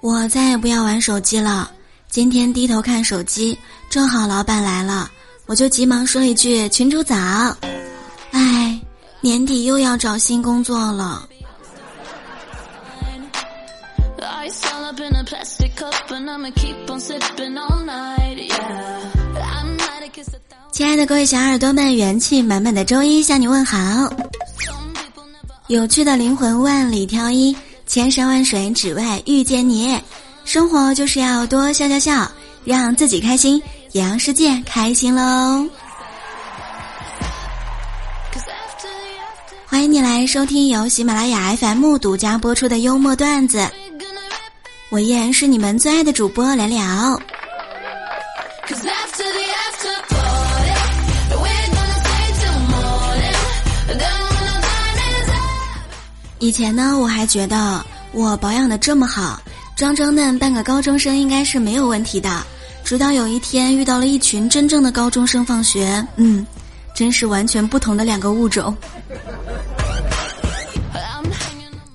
我再也不要玩手机了。今天低头看手机，正好老板来了，我就急忙说一句：“群主早。”哎，年底又要找新工作了。亲爱的各位小耳朵们，元气满满的周一向你问好。有趣的灵魂万里挑一，千山万水只为遇见你。生活就是要多笑笑笑，让自己开心，也让世界开心喽。欢迎你来收听由喜马拉雅 FM 独家播出的幽默段子。我依然是你们最爱的主播聊聊。以前呢，我还觉得我保养的这么好，装装嫩扮个高中生应该是没有问题的。直到有一天遇到了一群真正的高中生放学，嗯，真是完全不同的两个物种。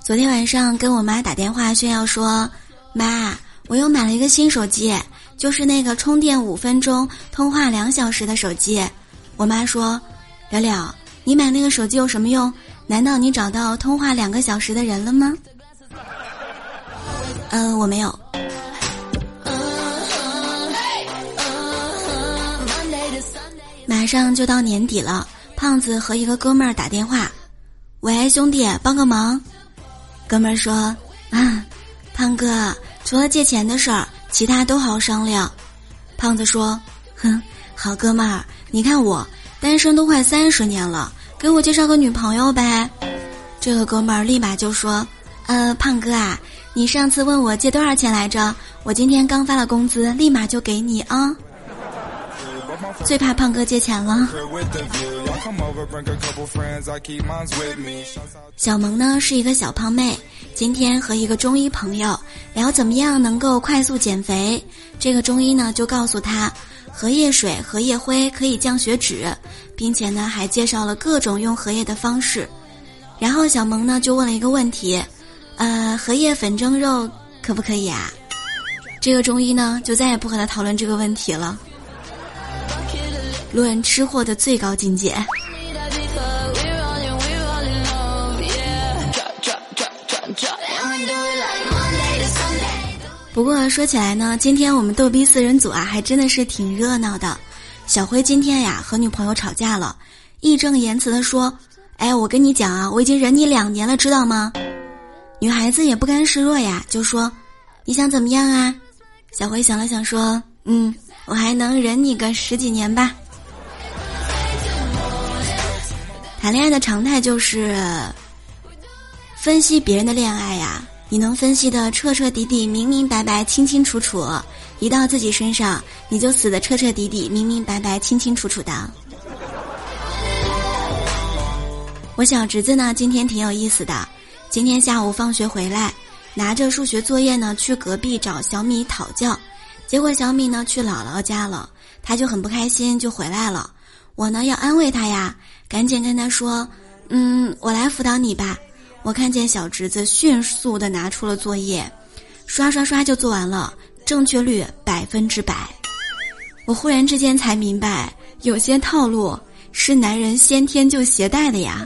昨天晚上跟我妈打电话炫耀说：“妈，我又买了一个新手机，就是那个充电五分钟、通话两小时的手机。”我妈说：“了了，你买那个手机有什么用？”难道你找到通话两个小时的人了吗？嗯，我没有。马上就到年底了，胖子和一个哥们儿打电话：“喂，兄弟，帮个忙。”哥们儿说：“啊，胖哥，除了借钱的事儿，其他都好商量。”胖子说：“哼，好哥们儿，你看我单身都快三十年了。”给我介绍个女朋友呗，这个哥们儿立马就说：“呃，胖哥啊，你上次问我借多少钱来着？我今天刚发了工资，立马就给你啊。”最怕胖哥借钱了。小萌呢是一个小胖妹，今天和一个中医朋友聊怎么样能够快速减肥，这个中医呢就告诉他。荷叶水、荷叶灰可以降血脂，并且呢还介绍了各种用荷叶的方式。然后小萌呢就问了一个问题：，呃，荷叶粉蒸肉可不可以啊？这个中医呢就再也不和他讨论这个问题了。论吃货的最高境界。不过说起来呢，今天我们逗逼四人组啊，还真的是挺热闹的。小辉今天呀和女朋友吵架了，义正言辞的说：“哎，我跟你讲啊，我已经忍你两年了，知道吗？”女孩子也不甘示弱呀，就说：“你想怎么样啊？”小辉想了想说：“嗯，我还能忍你个十几年吧。”谈恋爱的常态就是分析别人的恋爱呀。你能分析的彻彻底底、明明白白、清清楚楚，一到自己身上，你就死的彻彻底底、明明白白、清清楚楚的。我小侄子呢，今天挺有意思的。今天下午放学回来，拿着数学作业呢，去隔壁找小米讨教，结果小米呢去姥姥家了，他就很不开心，就回来了。我呢要安慰他呀，赶紧跟他说：“嗯，我来辅导你吧。”我看见小侄子迅速的拿出了作业，刷刷刷就做完了，正确率百分之百。我忽然之间才明白，有些套路是男人先天就携带的呀。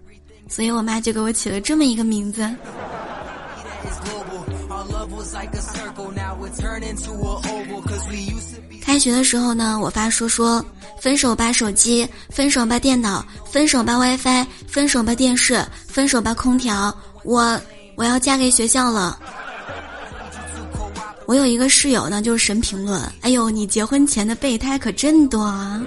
所以我妈就给我起了这么一个名字。”开学的时候呢，我发说说。分手吧手机，分手吧电脑，分手吧 WiFi，分手吧电视，分手吧空调。我我要嫁给学校了。我有一个室友呢，就是神评论。哎呦，你结婚前的备胎可真多啊！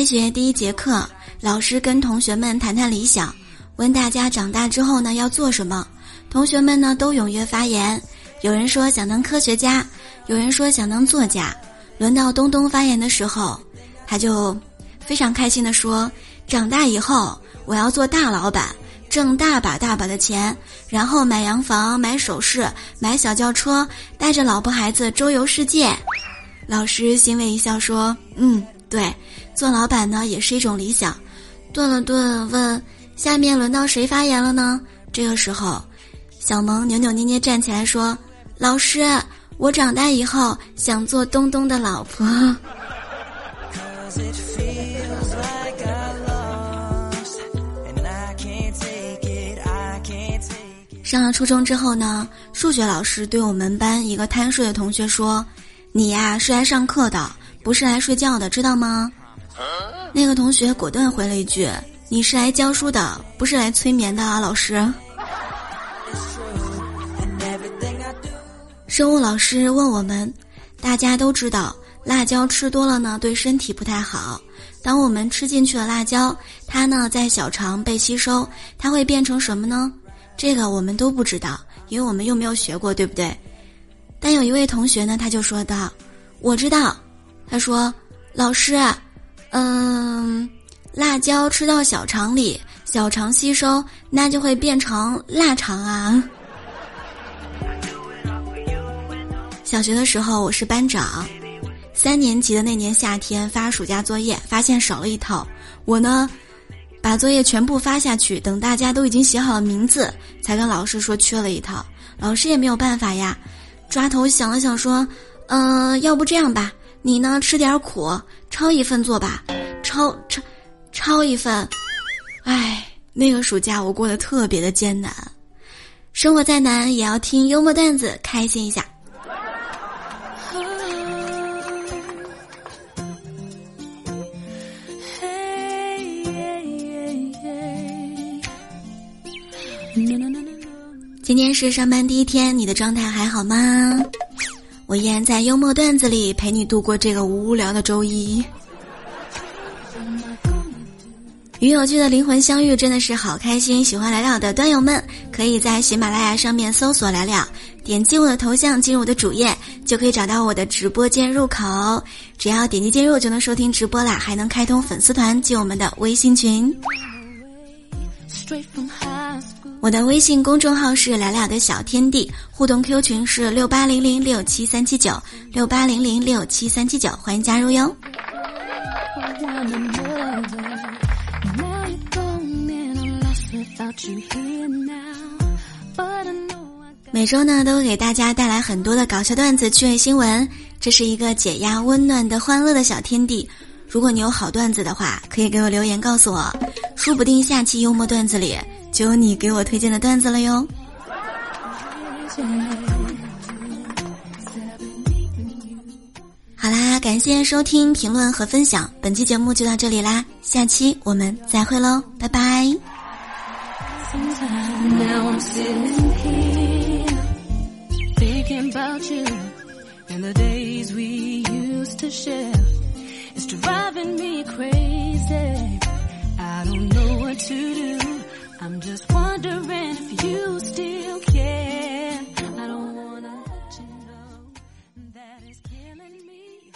开学第一节课，老师跟同学们谈谈理想，问大家长大之后呢要做什么。同学们呢都踊跃发言，有人说想当科学家，有人说想当作家。轮到东东发言的时候，他就非常开心的说：“长大以后我要做大老板，挣大把大把的钱，然后买洋房、买首饰、买小轿车，带着老婆孩子周游世界。”老师欣慰一笑说：“嗯，对，做老板呢也是一种理想。”顿了顿，问：“下面轮到谁发言了呢？”这个时候，小萌扭扭捏捏站起来说：“老师。”我长大以后想做东东的老婆。上了初中之后呢，数学老师对我们班一个贪睡的同学说：“你呀是来上课的，不是来睡觉的，知道吗？”那个同学果断回了一句：“你是来教书的，不是来催眠的啊，老师。”生物老师问我们：“大家都知道，辣椒吃多了呢，对身体不太好。当我们吃进去了辣椒，它呢在小肠被吸收，它会变成什么呢？这个我们都不知道，因为我们又没有学过，对不对？但有一位同学呢，他就说道：我知道。他说，老师，嗯，辣椒吃到小肠里，小肠吸收，那就会变成腊肠啊。”小学的时候，我是班长。三年级的那年夏天发暑假作业，发现少了一套。我呢，把作业全部发下去，等大家都已经写好了名字，才跟老师说缺了一套。老师也没有办法呀，抓头想了想说：“嗯，要不这样吧，你呢吃点苦，抄一份做吧，抄抄抄一份。”唉，那个暑假我过得特别的艰难，生活再难也要听幽默段子，开心一下。今天是上班第一天，你的状态还好吗？我依然在幽默段子里陪你度过这个无聊的周一。与有趣的灵魂相遇，真的是好开心！喜欢聊聊的端友们，可以在喜马拉雅上面搜索“聊聊”，点击我的头像进入我的主页，就可以找到我的直播间入口。只要点击进入就能收听直播啦，还能开通粉丝团进我们的微信群。我的微信公众号是“聊聊的小天地”，互动 Q 群是六八零零六七三七九六八零零六七三七九，欢迎加入哟。每周呢，都会给大家带来很多的搞笑段子、趣味新闻，这是一个解压、温暖的、欢乐的小天地。如果你有好段子的话，可以给我留言告诉我，说不定下期幽默段子里就有你给我推荐的段子了哟。好啦感谢收听评论和分享本期节目就到这里啦下期我们再会喽拜拜。I'm just wondering if you still care. I don't wanna let you know that it's killing me.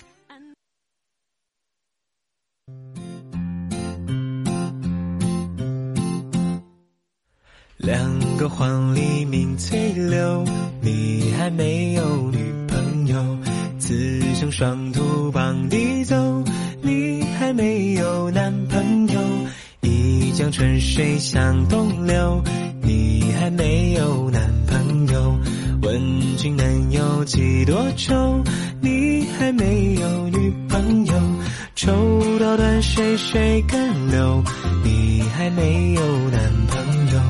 两个黄鹂鸣翠柳，你还没有女朋友。此生双兔傍地走，你还没有男朋友。江春水向东流，你还没有男朋友。问君能有几多愁，你还没有女朋友。抽刀断水水更流，你还没有男朋友。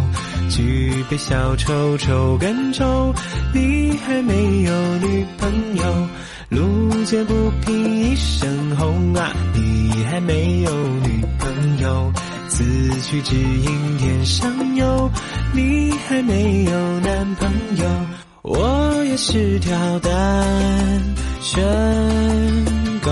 举杯消愁愁更愁，你还没有女朋友。路见不平一声吼啊，你还没有女朋友。此去只应天上有，你还没有男朋友。我也是条单身狗。